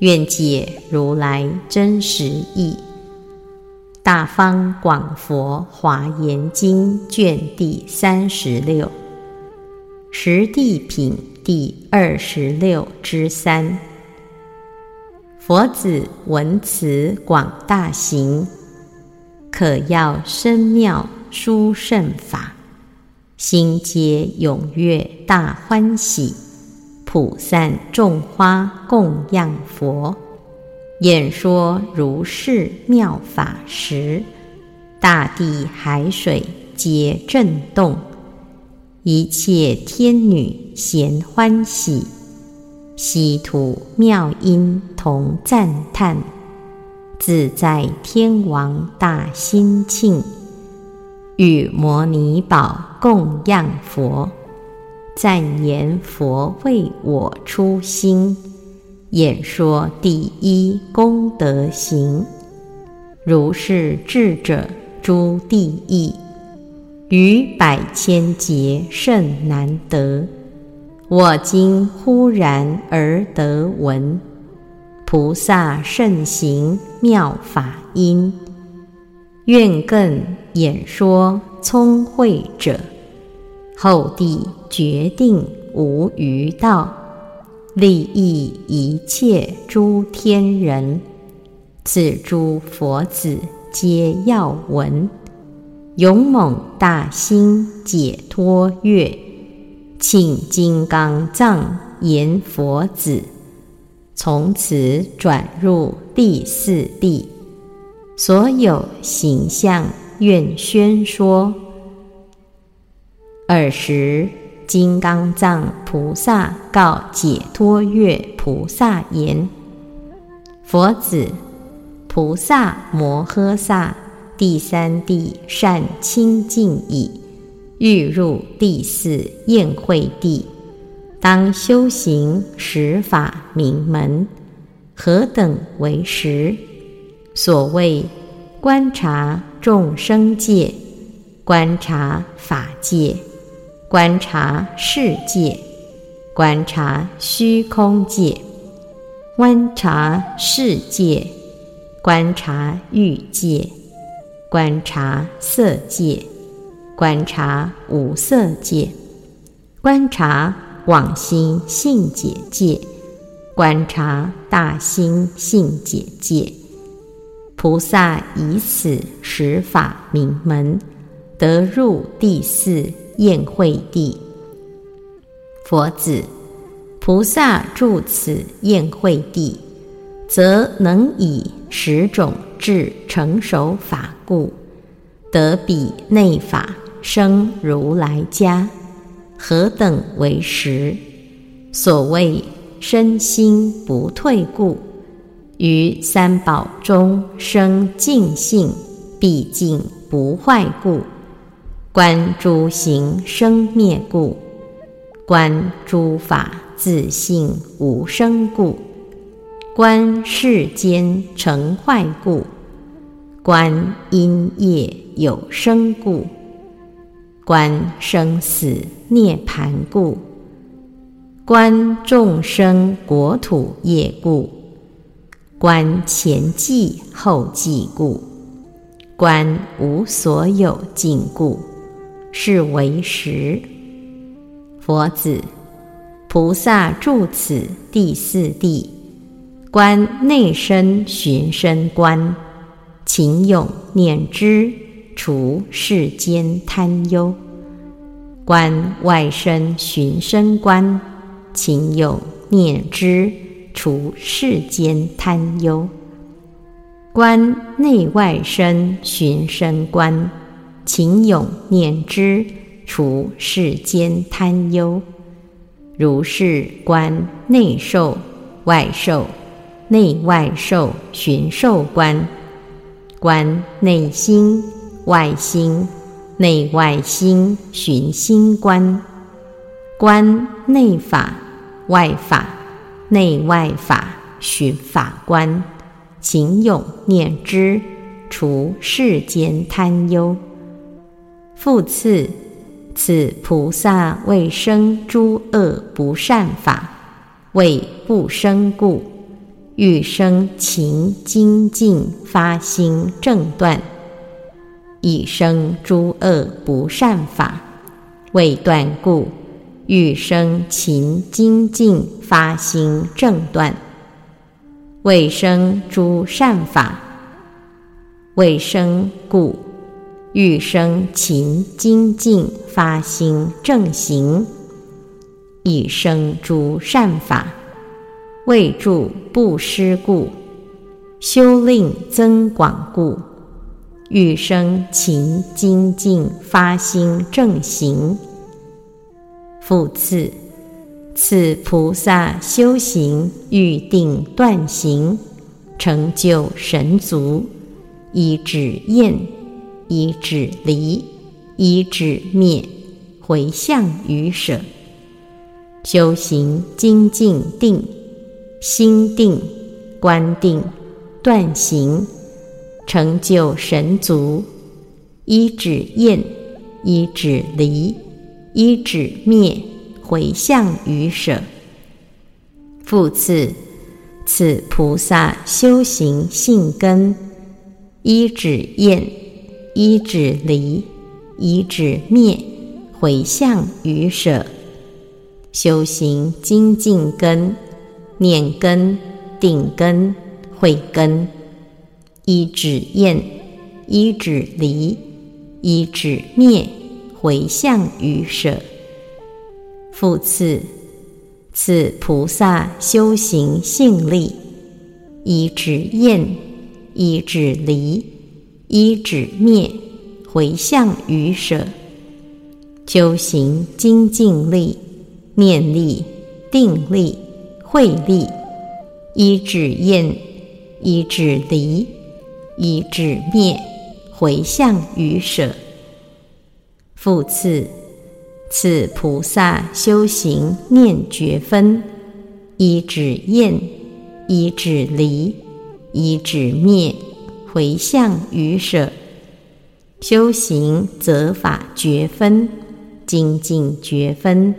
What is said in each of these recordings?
愿解如来真实义，《大方广佛华严经》卷第三十六，十地品第二十六之三。佛子闻此广大行，可要深妙殊胜法，心皆踊跃大欢喜。普散众花供养佛，演说如是妙法时，大地海水皆震动，一切天女咸欢喜，稀土妙音同赞叹，自在天王大心庆，与摩尼宝供养佛。赞言佛为我初心，演说第一功德行。如是智者诸地义，于百千劫甚难得。我今忽然而得闻，菩萨圣行妙法音，愿更演说聪慧者。后帝决定无余道，利益一切诸天人。此诸佛子皆要闻，勇猛大心解脱乐，请金刚藏言佛子，从此转入第四地，所有形象愿宣说。尔时，金刚藏菩萨告解脱月菩萨言：“佛子，菩萨摩诃萨第三地善清净矣，欲入第四宴会地，当修行十法名门，何等为实？所谓观察众生界，观察法界。”观察世界，观察虚空界，观察世界，观察欲界，观察色界，观察无色界，观察往心性解界，观察大心性解界。菩萨以此十法名门，得入第四。宴会地，佛子，菩萨住此宴会地，则能以十种智成熟法故，得彼内法生如来家。何等为实？所谓身心不退故，于三宝中生净性，毕竟不坏故。观诸行生灭故，观诸法自性无生故，观世间成坏故，观因业有生故，观生死涅盘故，观众生国土业故，观前际后际故，观无所有尽故。是为实。佛子，菩萨住此第四地，观内身寻身观，勤勇念之，除世间贪忧；观外身寻身观，勤勇念之，除世间贪忧；观内外身寻身观。勤勇念之，除世间贪忧。如是观内受、外受、内外受寻受观，观内心外心，内外心寻心观，观内法外法，内外法寻法观，勤勇念之，除世间贪忧。复次，此菩萨为生诸恶不善法，为不生故，欲生勤精进发心正断；以生诸恶不善法，为断故，欲生勤精进发心正断；为生诸善法，为生故。欲生勤精进发心正行，以生诸善法，为助不失故，修令增广故，欲生勤精进发心正行。复次，此菩萨修行欲定断行，成就神足，以止厌。以止离，以止灭，回向于舍。修行精进定，心定观定，断行，成就神足。一止厌，一止离，一止灭，回向于舍。复次，此菩萨修行性根，一止厌。一指离，一指灭，回向于舍，修行精进根、念根、定根、慧根，一指厌，一指离，一指灭，回向于舍。复次，此菩萨修行性力，一指厌，一指离。依止灭，回向于舍，修行精进力、念力、定力、慧力，依止厌，依止离，依止灭，回向于舍。复次，此菩萨修行念觉分，依止厌，依止离，依止灭。回向于舍，修行则法觉分、精进觉分、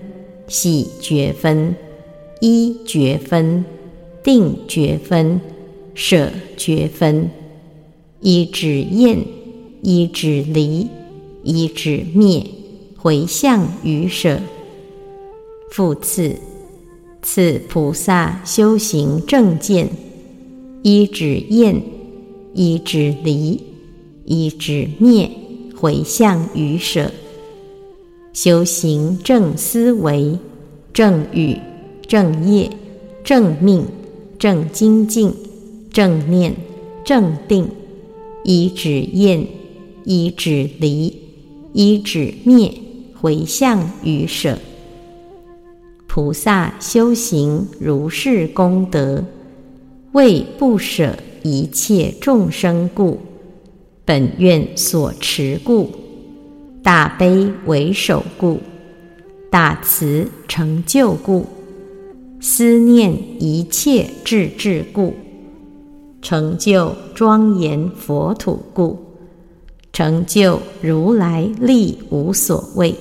喜觉分、一觉分、定觉分、舍觉分，一止厌，一止离，一止灭，回向于舍。复次，此菩萨修行正见，一止厌。一指离，一指灭，回向于舍。修行正思维、正语、正业、正命、正精进、正念、正定，一指厌，一指离，一指灭，回向于舍。菩萨修行如是功德，为不舍。一切众生故，本愿所持故，大悲为首故，大慈成就故，思念一切智智故，成就庄严佛土故，成就如来力无所谓，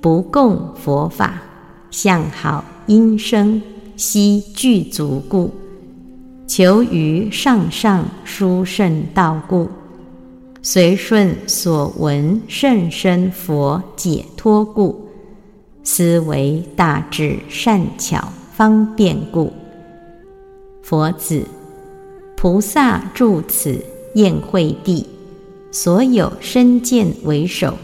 不共佛法，向好音声悉具足故。求于上上殊胜道故，随顺所闻甚深佛解脱故，思维大智善巧方便故。佛子，菩萨住此宴会地，所有身见为首，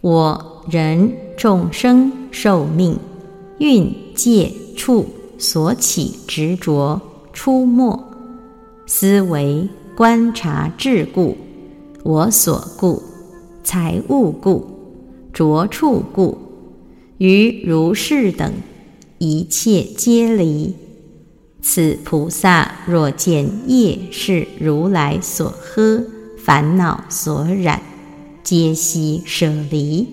我人众生寿命运界处所起执着。出没，思维观察智故，我所故，财物故，着处故，于如是等一切皆离，此菩萨若见业是如来所呵，烦恼所染，皆悉舍离；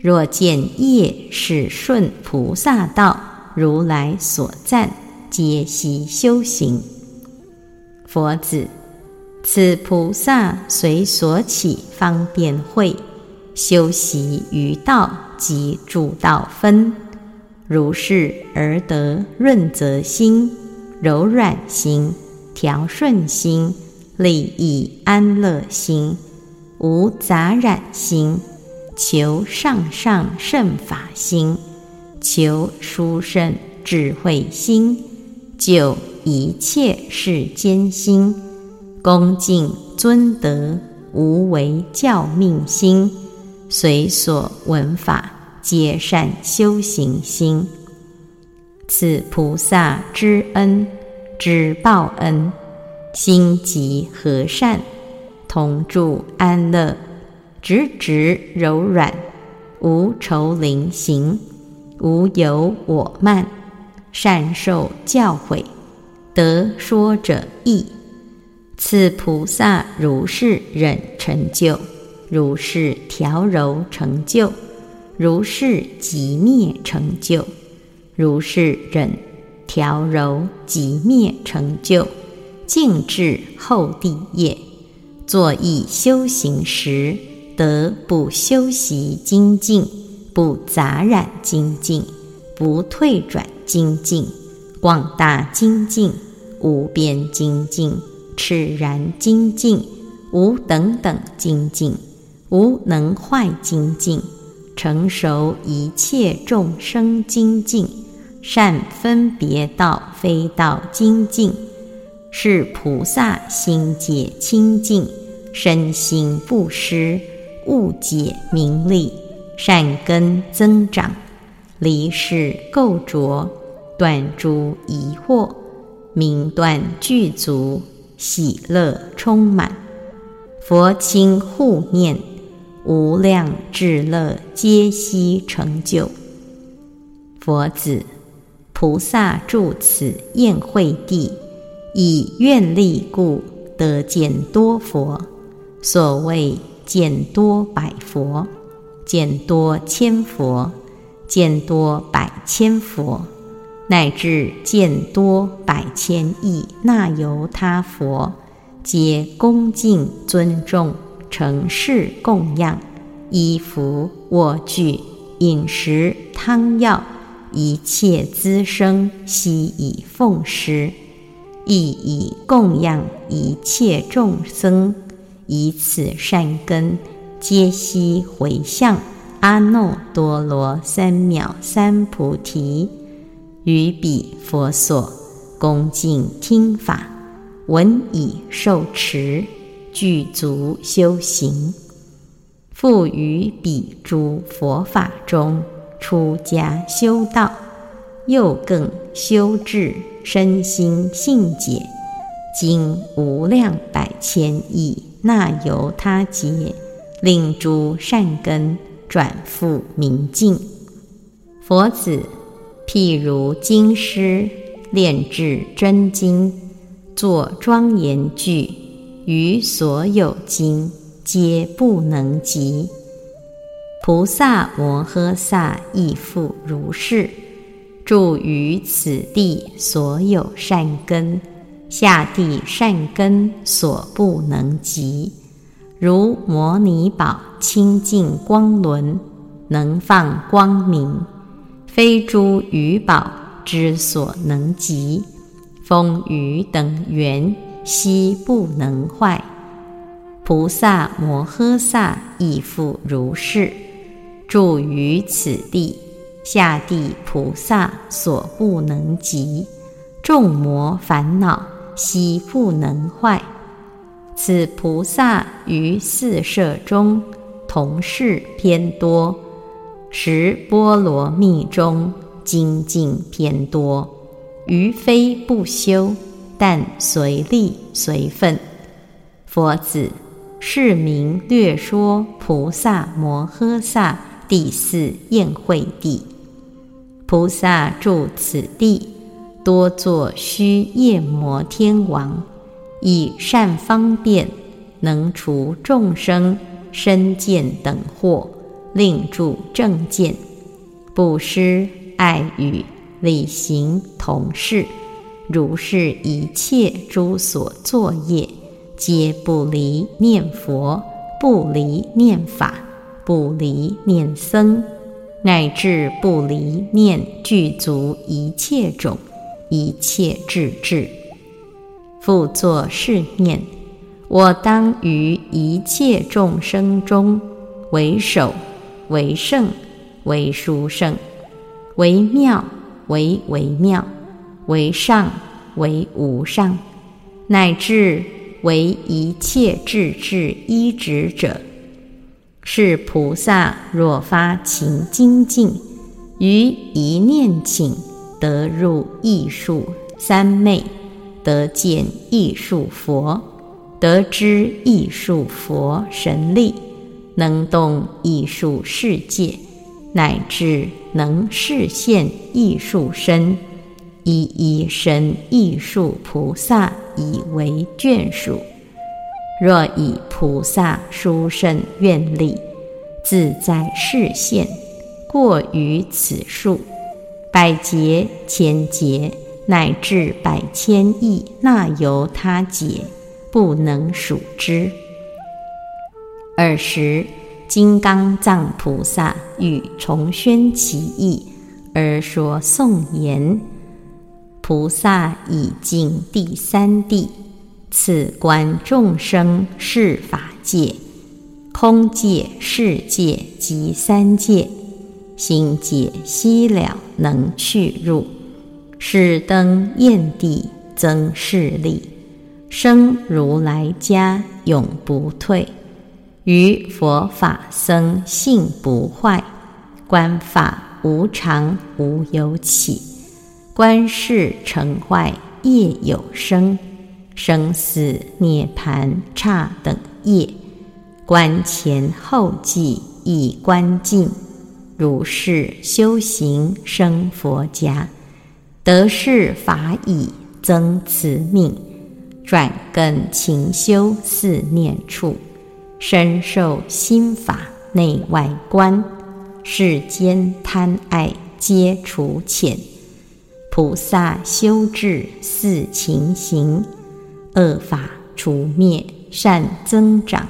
若见业是顺菩萨道，如来所赞，皆悉修行。佛子，此菩萨随所起方便会，修习于道及诸道分。如是而得润泽心、柔软心、调顺心、利益安乐心、无杂染心、求上上圣法心、求殊胜智慧心、救一切世间心、恭敬尊德无为教命心、随所闻法。皆善修行心，此菩萨知恩知报恩，心极和善，同住安乐，直直柔软，无愁灵行，无有我慢，善受教诲，得说者意。此菩萨如是忍成就，如是调柔成就。如是即灭成就，如是忍调柔即灭成就，静至后地业，作意修行时，得不修习精进，不杂染精进，不退转精进，广大精进，无边精进，炽然精进，无等等精进，无能坏精进。成熟一切众生精进，善分别道非道精进，是菩萨心解清净，身心不失，误解名利，善根增长，离世垢浊，断诸疑惑，明断具足，喜乐充满，佛亲护念。无量智乐皆悉成就。佛子，菩萨住此宴会地，以愿力故，得见多佛。所谓见多百佛，见多千佛，见多百千佛，乃至见多百千亿那由他佛，皆恭敬尊重。成事供养，衣服卧具、饮食汤药，一切滋生，悉以奉施，亦以供养一切众生，以此善根，皆悉回向阿耨多罗三藐三菩提，于彼佛所，恭敬听法，闻已受持。具足修行，复于彼诸佛法中出家修道，又更修治身心性解，经无量百千亿那由他劫，令诸善根转复明净。佛子，譬如经师炼制真经，作庄严句。于所有经皆不能及，菩萨摩诃萨亦复如是，住于此地所有善根，下地善根所不能及，如摩尼宝清净光轮，能放光明，非诸余宝之所能及，风雨等缘。悉不能坏，菩萨摩诃萨亦复如是，住于此地，下地菩萨所不能及，众魔烦恼悉不能坏。此菩萨于四舍中同事偏多，十波罗蜜中精进偏多，于非不修。但随力随分，佛子，是名略说菩萨摩诃萨第四宴会地。菩萨住此地，多作须夜摩天王，以善方便，能除众生身见等惑，令住正见，布施爱语礼行同事，如是一切诸所作业，皆不离念佛，不离念法，不离念僧，乃至不离念具足一切种。一切智智，复作是念：我当于一切众生中，为首，为圣，为殊胜，为妙，为微妙，为上，为无上，乃至为一切智智依止者。是菩萨若发勤精进，于一念请。得入艺术三昧，得见艺术佛，得知艺术佛神力，能动艺术世界，乃至能示现艺术身，一一生艺术菩萨以为眷属。若以菩萨殊胜愿力，自在示现，过于此数。百劫千劫，乃至百千亿那由他劫，不能数之。尔时，金刚藏菩萨欲重宣其意，而说颂言：“菩萨已尽第三地，此观众生是法界，空界、世界及三界。”心界悉了，能去入，使登焰地，增势力，生如来家，永不退。于佛法僧性不坏，观法无常无有起，观世成坏业有生，生死涅盘刹等业，观前后继以观尽。如是修行生佛家，得是法已增慈命，转根勤修四念处，深受心法内外观，世间贪爱皆除浅，菩萨修治四情行，恶法除灭善增长，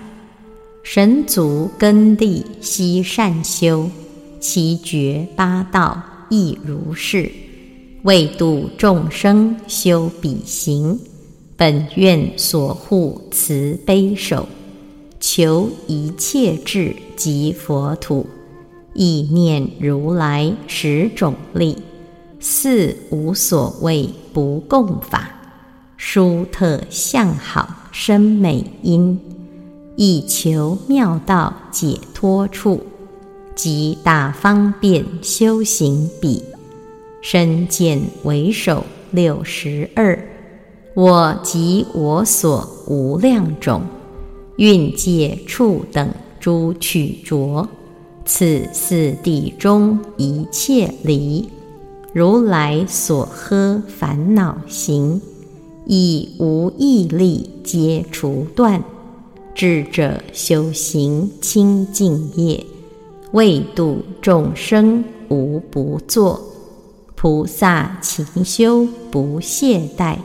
神足根地悉善修。其觉八道亦如是，为度众生修彼行，本愿所护慈悲手，求一切智及佛土，意念如来十种力，四无所谓不共法，殊特相好生美音，以求妙道解脱处。即大方便修行比，身见为首六十二，我及我所无量种，蕴界处等诸取着，此四谛中一切离，如来所呵烦恼行，以无毅力皆除断，智者修行清净业。为度众生无不作，菩萨勤修不懈怠，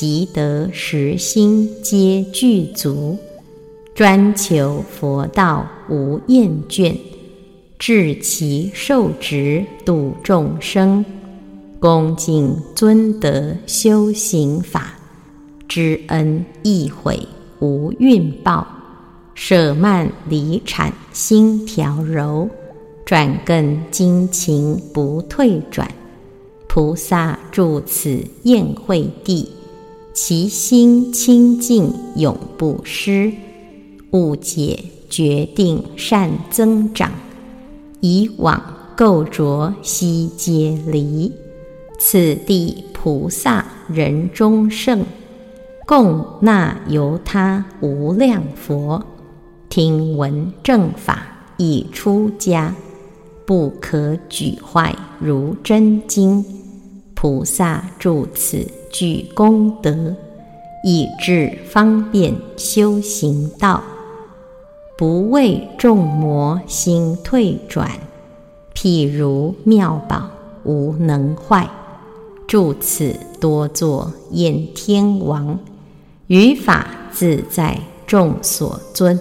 即得实心皆具足，专求佛道无厌倦，至其受持度众生，恭敬尊德修行法，知恩义悔无运报。舍慢离产心调柔，转更精勤不退转。菩萨住此宴会地，其心清净永不失。误解决定善增长，以往垢浊悉皆离。此地菩萨人中圣，共纳由他无量佛。听闻正法已出家，不可举坏如真经。菩萨住此具功德，以致方便修行道，不为众魔心退转。譬如妙宝无能坏，住此多作燕天王，于法自在众所尊。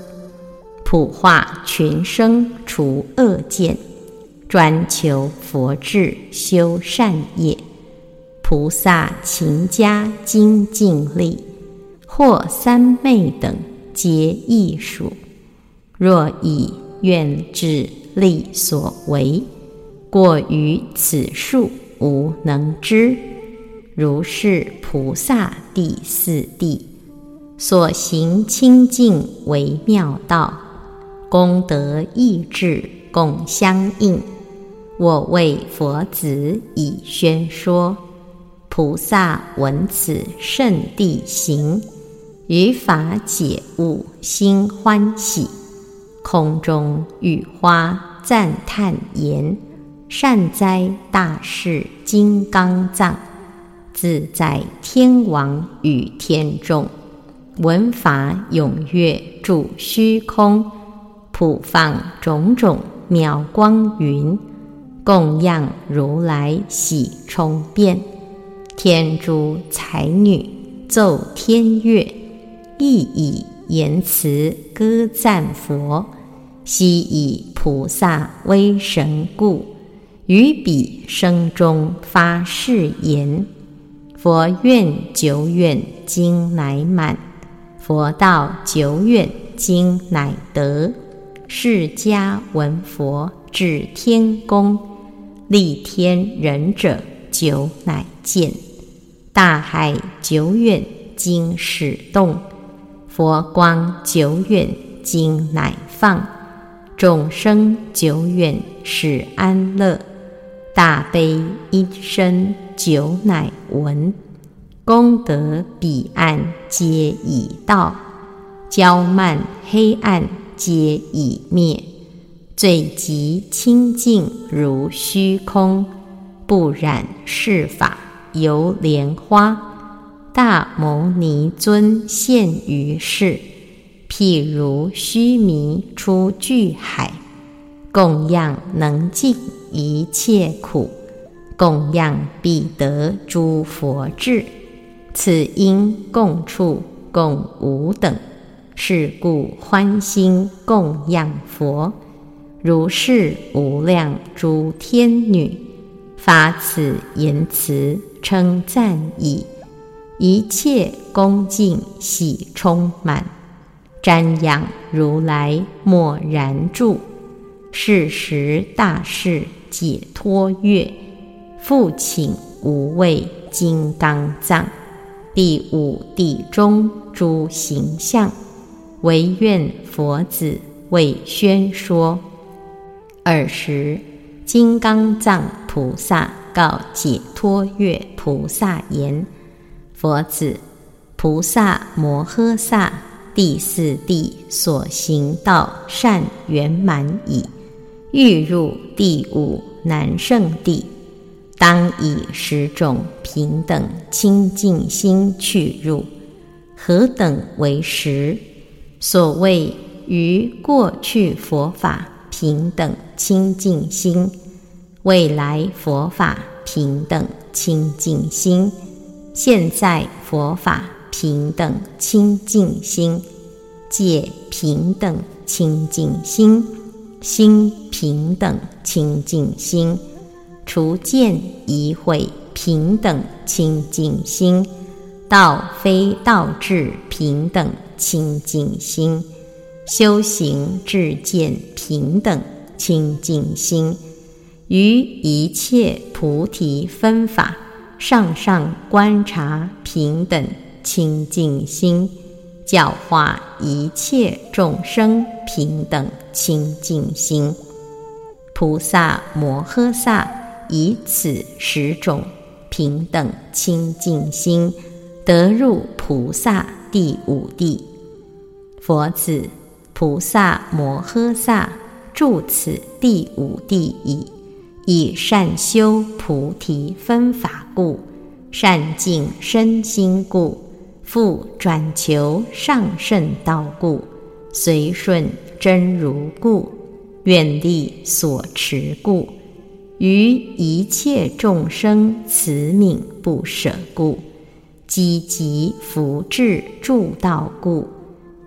普化群生除恶见，专求佛智修善业。菩萨勤加精进力，或三昧等皆亦属。若以愿智力所为，过于此数无能知。如是菩萨第四地所行清净为妙道。功德意志共相应，我为佛子以宣说。菩萨闻此圣地行，于法解悟心欢喜。空中雨花赞叹言：善哉大士金刚藏，自在天王与天众，闻法踊跃住虚空。普放种种妙光云，供养如来喜充遍。天诸才女奏天乐，亦以言辞歌赞佛。悉以菩萨威神故，于彼声中发誓言：佛愿久远今乃满，佛道久远今乃得。释迦闻佛至天宫，立天人者久乃见。大海久远今始动，佛光久远今乃放。众生久远始安乐，大悲一生久乃闻。功德彼岸皆已到，骄慢黑暗。皆已灭，最极清净如虚空，不染世法犹莲花。大牟尼尊现于世，譬如须弥出巨海，供养能尽一切苦，供养必得诸佛智。此因共处共无等。是故欢心供养佛，如是无量诸天女，发此言辞称赞已，一切恭敬喜充满，瞻仰如来默然住。是时大士解脱乐，复请无畏金刚藏，第五地中诸形象。唯愿佛子为宣说。尔时，金刚藏菩萨告解脱月菩萨言：“佛子，菩萨摩诃萨第四地所行道善圆满矣。欲入第五难胜地，当以十种平等清净心去入。何等为十？”所谓于过去佛法平等清净心，未来佛法平等清净心，现在佛法平等清净心，界平等清净心，心平等清净心，除见疑会平等清净心，道非道智平等。清净心，修行智见平等清净心，于一切菩提分法上上观察平等清净心，教化一切众生平等清净心。菩萨摩诃萨以此十种平等清净心，得入菩萨。第五地，佛子菩萨摩诃萨住此第五地已，以善修菩提分法故，善净身心故，复转求上圣道故，随顺真如故，愿力所持故，于一切众生慈悯不舍故，积极福智助道故。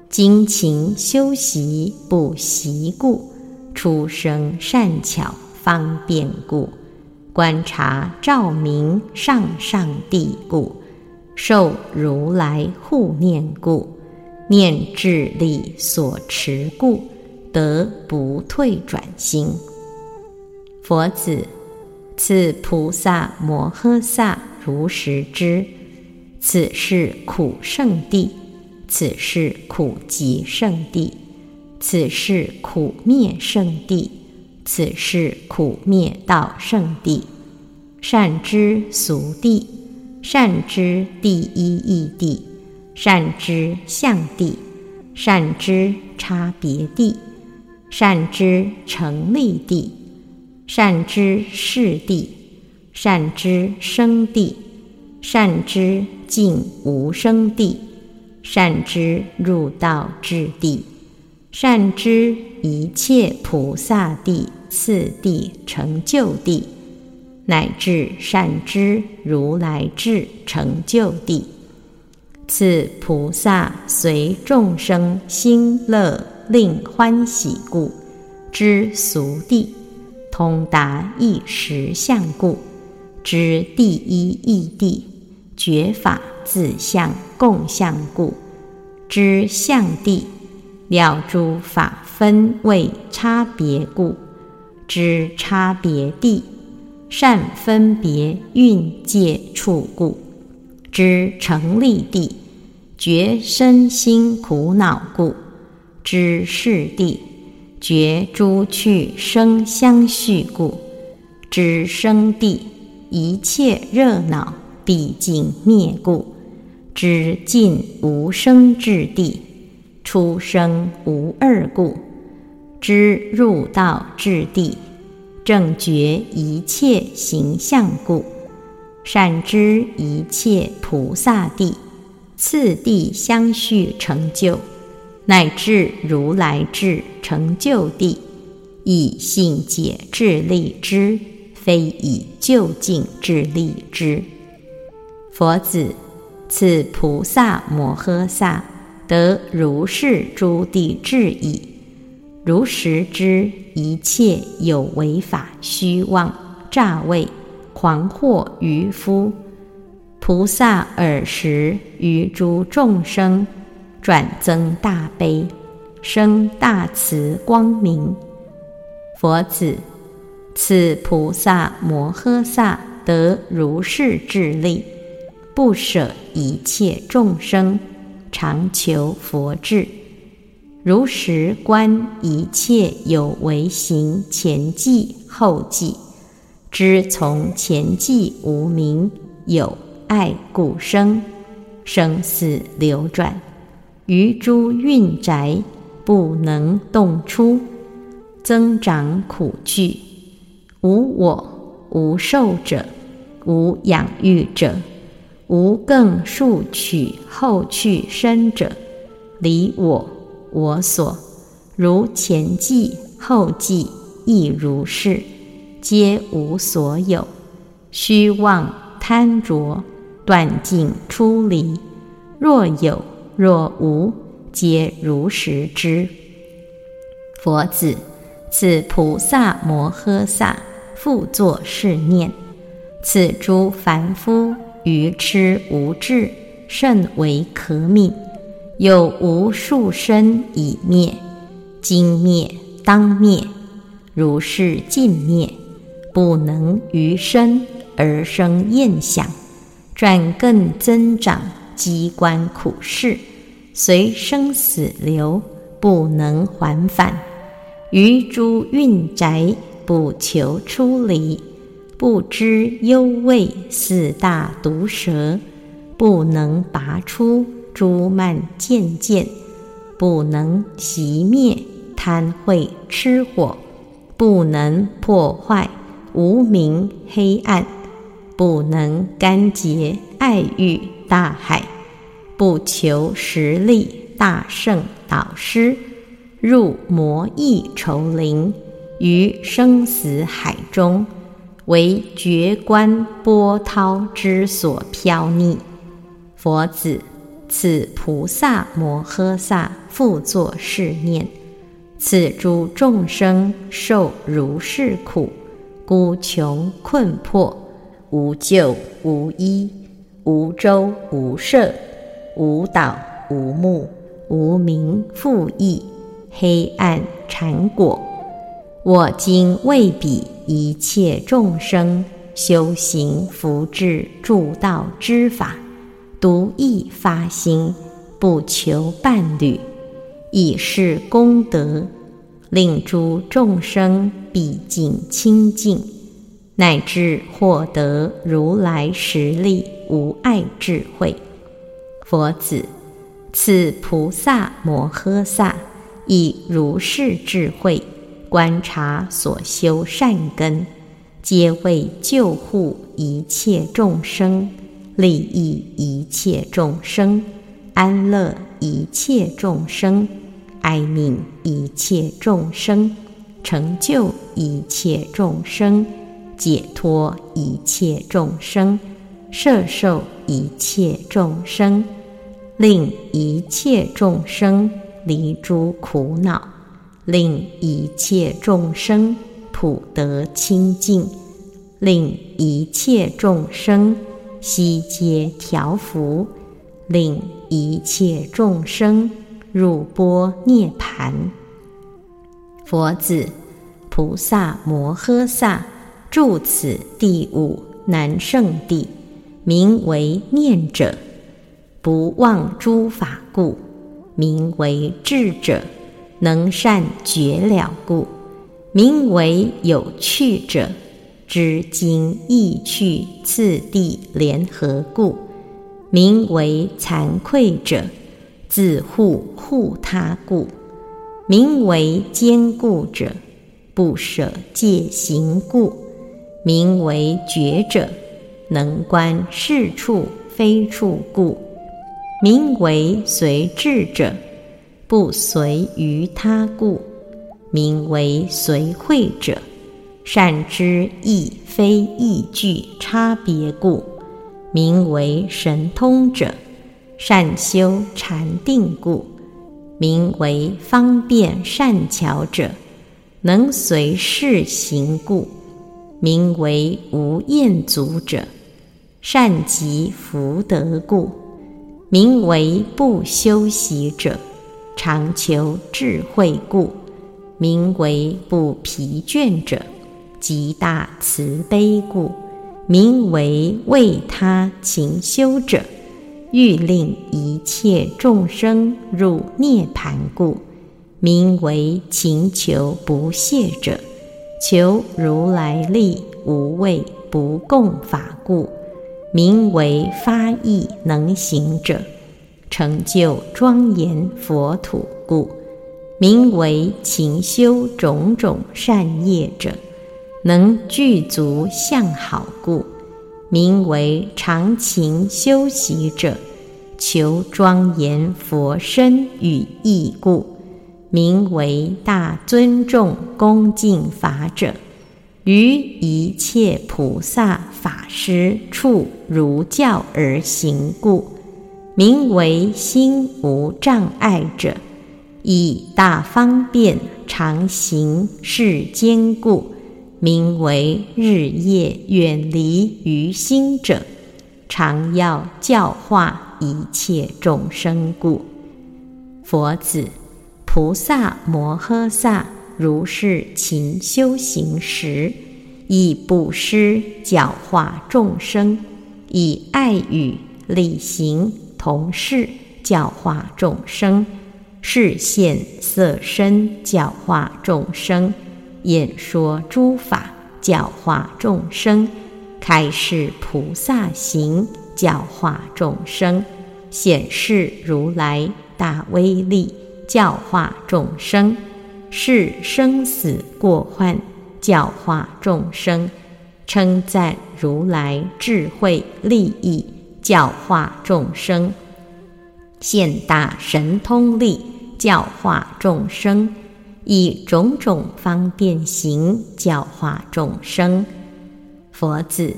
精勤修习不习故，出生善巧方便故，观察照明上上帝故，受如来护念故，念智力所持故，得不退转心。佛子，此菩萨摩诃萨如实知，此是苦圣地。此是苦集圣地，此是苦灭圣地，此是苦灭道圣地。善知俗地，善知第一义地，善知相地，善知差别地，善知成立地，善知事地，善知生地，善知尽无生地。善知入道智地，善知一切菩萨地次第成就地，乃至善知如来智成就地。此菩萨随众生心乐令欢喜故，知俗地通达一时相故，知第一义地觉法。自相共相故，知相地了诸法分位差别故，知差别地善分别蕴界处故，知成立地觉身心苦恼故，知事地觉诸趣生相续故，知生地一切热闹毕竟灭故。知尽无生之地，出生无二故；知入道至地，正觉一切形象故；善知一切菩萨地，次第相续成就，乃至如来智成就地，以性解智力之，非以究竟智力之。佛子。此菩萨摩诃萨得如是诸地智矣，如实知一切有为法虚妄诈伪狂惑愚夫。菩萨尔时于诸众生转增大悲，生大慈光明。佛子，此菩萨摩诃萨得如是智力。不舍一切众生，常求佛智，如实观一切有为行前际后际，知从前际无明有爱故生，生死流转，于诸蕴宅不能动出，增长苦惧，无我无受者，无养育者。无更数取后去生者，离我我所，如前计后计亦如是，皆无所有，虚妄贪着，断尽出离。若有若无，皆如实知。佛子，此菩萨摩诃萨复作是念：此诸凡夫。愚痴无智，甚为可悯。有无数身已灭，今灭当灭，如是尽灭，不能余生而生厌想，转更增长机关苦事，随生死流，不能还返。于诸运宅，不求出离。不知忧畏四大毒蛇，不能拔出诸慢渐渐，不能熄灭贪恚痴火，不能破坏无明黑暗，不能干结爱欲大海，不求实力大圣导师，入魔意愁林，于生死海中，为绝观波涛之所飘溺。佛子，此菩萨摩诃萨复作是念：此诸众生受如是苦。孤穷困迫，无救无依，无舟无舍，无岛无木，无名复义，黑暗缠果。我今为彼一切众生修行福智助道之法，独一发心，不求伴侣，以是功德。令诸众生毕竟清净，乃至获得如来实力无碍智慧。佛子，此菩萨摩诃萨以如是智慧观察所修善根，皆为救护一切众生，利益一切众生，安乐一切众生。哀悯一切众生，成就一切众生，解脱一切众生，摄受一切众生，令一切众生离诸苦恼，令一切众生普得清净，令一切众生悉皆调伏，令一切众生。入波涅盘，佛子菩萨摩诃萨住此第五难胜地，名为念者，不忘诸法故；名为智者，能善觉了故；名为有趣者，知经意趣次第联合故；名为惭愧者。自护护他故，名为坚固者；不舍戒行故，名为觉者；能观是处非处故，名为随智者；不随于他故，名为随会者；善知亦非义具差别故，名为神通者。善修禅定故，名为方便善巧者；能随事行故，名为无厌足者；善集福德故，名为不修习者；常求智慧故，名为不疲倦者；极大慈悲故，名为为他勤修者。欲令一切众生入涅盘故，名为勤求不懈者；求如来力无畏不共法故，名为发意能行者；成就庄严佛土故，名为勤修种种善业者；能具足相好故。名为常勤修习者，求庄严佛身与义故；名为大尊重恭敬法者，于一切菩萨法师处如教而行故；名为心无障碍者，以大方便常行世间故。名为日夜远离于心者，常要教化一切众生故。佛子，菩萨摩诃萨如是勤修行时，以布施教化众生，以爱语礼行同事教化众生，视现色身教化众生。演说诸法，教化众生；开示菩萨行，教化众生；显示如来大威力，教化众生；是生死过患，教化众生，称赞如来智慧利益，教化众生，现大神通力，教化众生，以种种方便行，教化众生。佛子，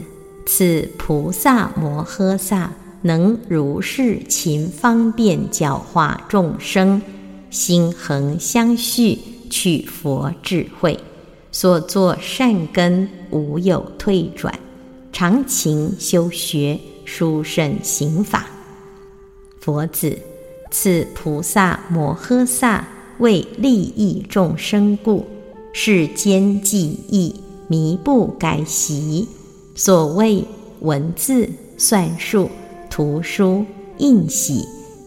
此菩萨摩诃萨能如是勤方便教化众生，心恒相续，取佛智慧。所作善根无有退转，常勤修学殊胜行法。佛子，此菩萨摩诃萨为利益众生故，世间记忆弥不改习。所谓文字、算术、图书、印玺、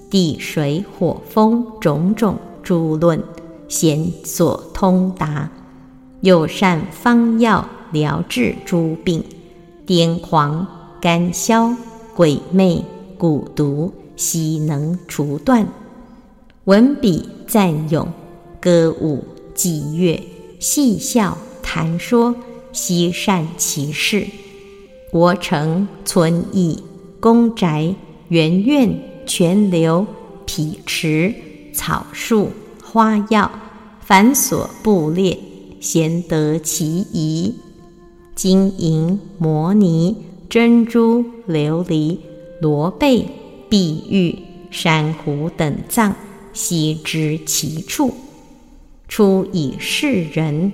地水火风种种诸论，贤所通达。有善方药疗治诸病，癫狂、干消、鬼魅、蛊毒，悉能除断。文笔赞咏，歌舞伎乐，戏笑谈说，悉善其事。国城村邑、公宅、园苑、泉流、匹池、草树、花药，繁琐布列。贤得其宜，金银、摩尼、珍珠、琉璃、罗贝、碧玉、珊瑚等藏，悉知其处。出以示人。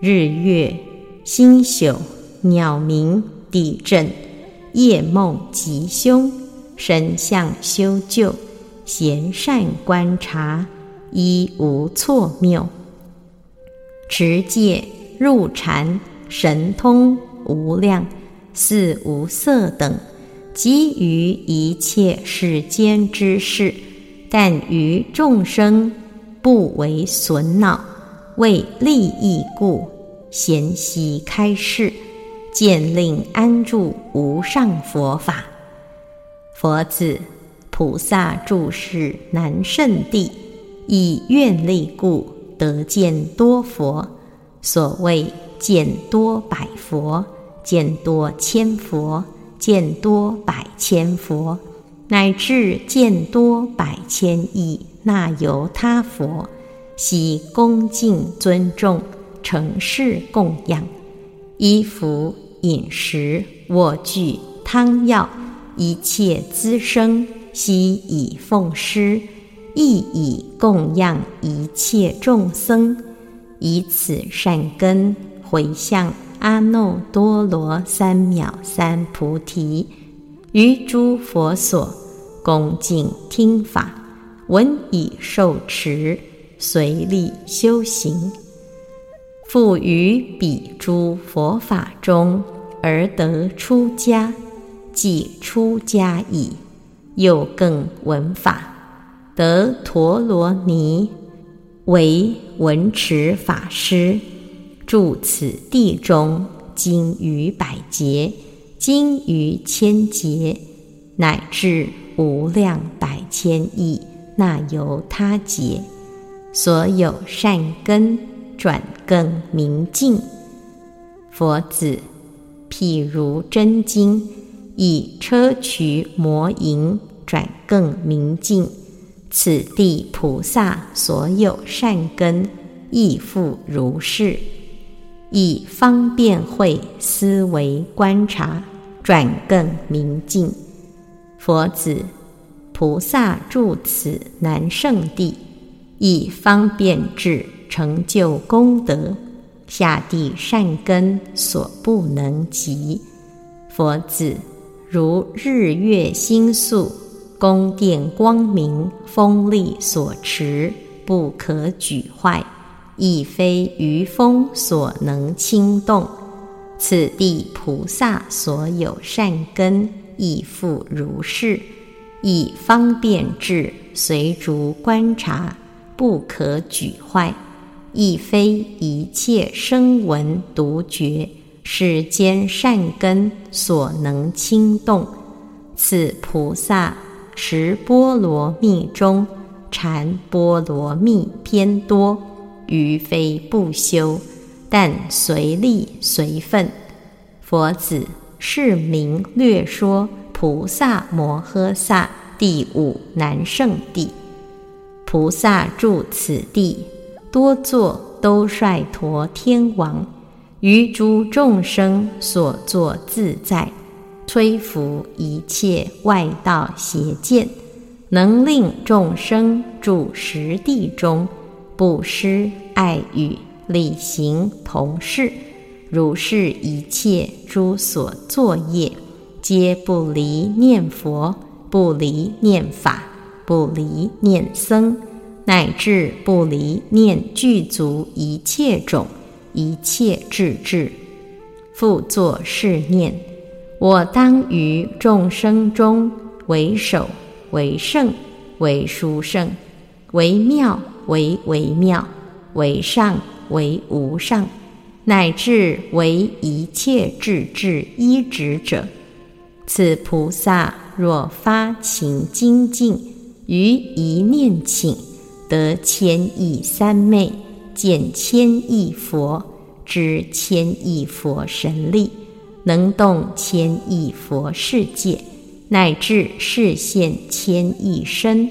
日月星宿、鸟鸣、地震、夜梦吉凶、神相修旧，贤善观察，一无错谬。持戒入禅神通无量四无色等，基于一切世间之事，但于众生不为损恼，为利益故，贤悉开示，见令安住无上佛法。佛子，菩萨住世难胜地，以愿力故。得见多佛，所谓见多百佛，见多千佛，见多百千佛，乃至见多百千亿那由他佛，悉恭敬尊重，承事供养，衣服饮食卧具汤药一切资生，悉以奉施。亦以供养一切众生，以此善根回向阿耨多罗三藐三菩提，于诸佛所恭敬听法，闻已受持，随力修行，复于彼诸佛法中而得出家，即出家矣。又更闻法。得陀罗尼为文持法师，住此地中，经于百劫，经于千劫，乃至无量百千亿那由他劫，所有善根转更明净。佛子，譬如真经，以砗磲磨银，转更明净。此地菩萨所有善根，亦复如是，以方便慧思维观察，转更明净。佛子，菩萨住此难胜地，以方便智成就功德，下地善根所不能及。佛子，如日月星宿。宫殿光明，风力所持，不可举坏，亦非余风所能轻动。此地菩萨所有善根，亦复如是，以方便智随逐观察，不可举坏，亦非一切声闻独觉世间善根所能轻动。此菩萨。持波罗蜜中，禅波罗蜜偏多，于非不修，但随力随分。佛子，是名略说菩萨摩诃萨第五难胜地。菩萨住此地，多作兜率陀天王，于诸众生所作自在，摧伏一切外道邪见，能令众生住实地中，不失爱语，理行同事。如是一切诸所作业，皆不离念佛，不离念法，不离念僧，乃至不离念具足一切种、一切智智。复作是念：我当于众生中为首，为圣，为殊胜，为妙，为微妙，为上，为无上。乃至为一切智智依止者，此菩萨若发勤精进，于一念请，得千亿三昧，见千亿佛，知千亿佛神力，能动千亿佛世界，乃至示现千亿身，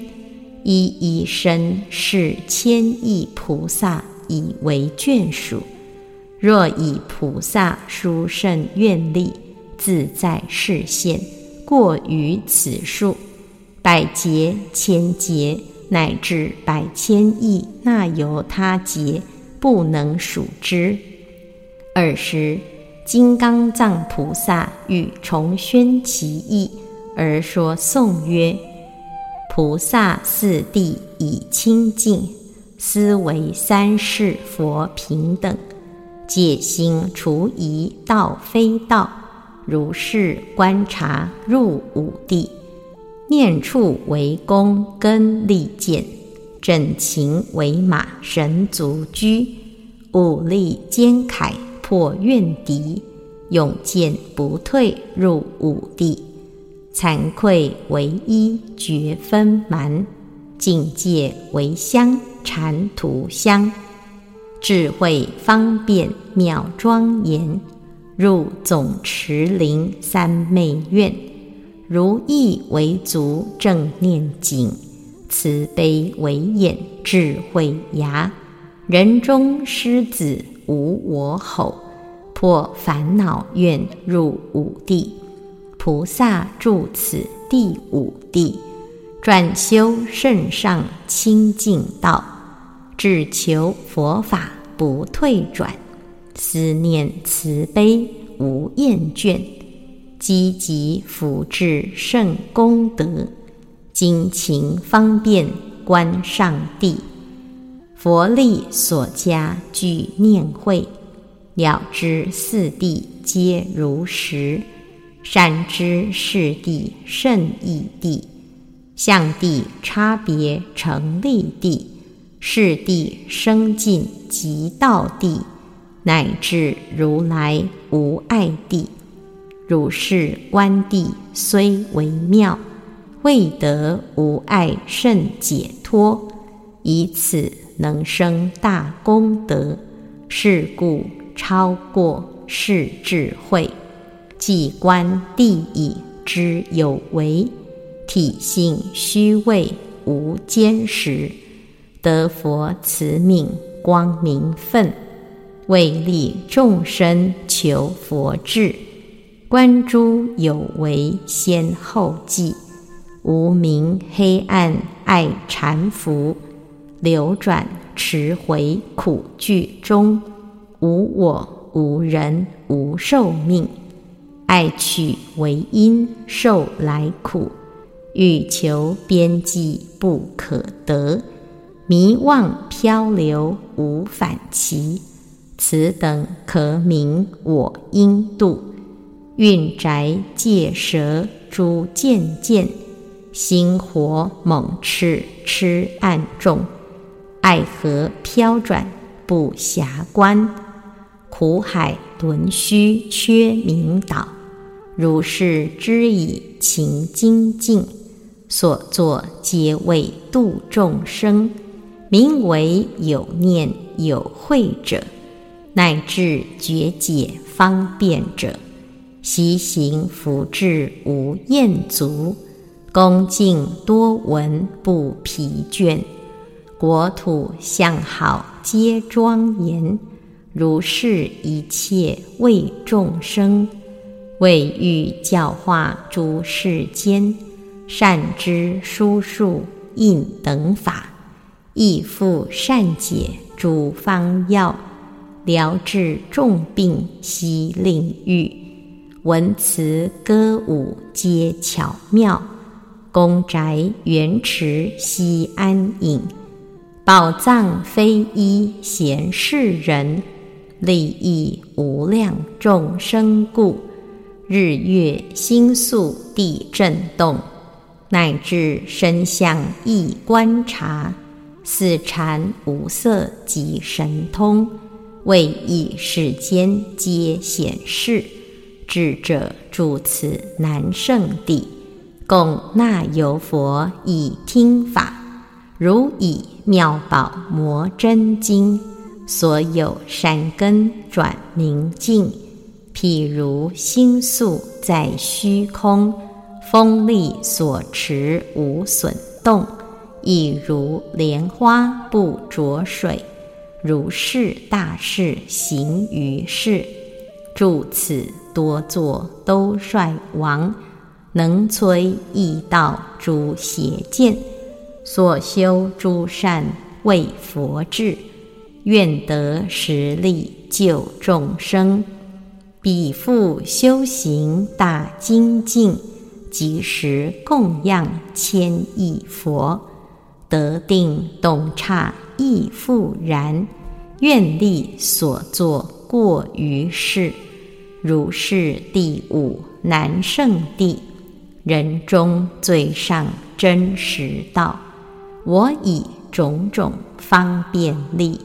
一一身是千亿菩萨以为眷属。若以菩萨殊胜愿力自在示现，过于此数，百劫千劫乃至百千亿那由他劫，不能数之。尔时，金刚藏菩萨欲重宣其意，而说颂曰：“菩萨四谛已清净，思维三世佛平等。”戒心除疑道非道，如是观察入五地，念处为功根利剑，整情为马神足居，武力坚铠破怨敌，勇健不退入五地，惭愧为一绝分蛮，境界为香禅图香。智慧方便妙庄严，入总持灵三昧院，如意为足正念井，慈悲为眼智慧牙，人中狮子无我吼，破烦恼愿入五地，菩萨住此第五地，转修圣上清净道。只求佛法不退转，思念慈悲无厌倦，积极福至圣功德，精勤方便观上帝，佛力所加具念会，了知四谛皆如实，善知是地甚义地，相地差别成立地。是地生尽即道地，乃至如来无爱地。汝是观地虽为妙，未得无爱甚解脱。以此能生大功德，是故超过是智慧。即观地以知有为，体性虚位无坚实。得佛慈命光明分，为利众生求佛智，观诸有为先后继，无明黑暗爱缠缚，流转迟回苦聚中，无我无人无寿命，爱取为因受来苦，欲求边际不可得。迷妄漂流无反期，此等可名我应度。运宅借蛇诸渐渐，心火猛炽痴暗重，爱河飘转不暇观，苦海沦虚缺明导。如是知以勤精进，所作皆为度众生。名为有念有慧者，乃至觉解方便者，习行福至无厌足，恭敬多闻不疲倦，国土相好皆庄严。如是一切为众生，为欲教化诸世间，善知书数印等法，亦复善解诸方药。疗治重病悉令愈，文辞歌舞皆巧妙，宫宅园池悉安隐，宝藏非一闲世人，利益无量众生故。日月星宿地震动，乃至身相亦观察，四禅无色及神通。为以世间皆显示，智者住此南圣地，供那由佛以听法，如以妙宝摩真经，所有善根转明净。譬如星宿在虚空，风力所持无损动，亦如莲花不着水。如是大事行于世，住此多作都率王，能摧异道诸邪见，所修诸善为佛智，愿得实力救众生。彼复修行大精进，即时供养千亿佛，得定懂察亦复然。愿力所作过于事，如是第五难胜地，人中最上真实道。我以种种方便力，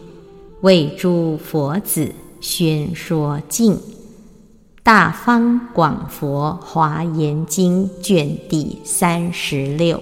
为诸佛子宣说尽。大方广佛华严经卷第三十六。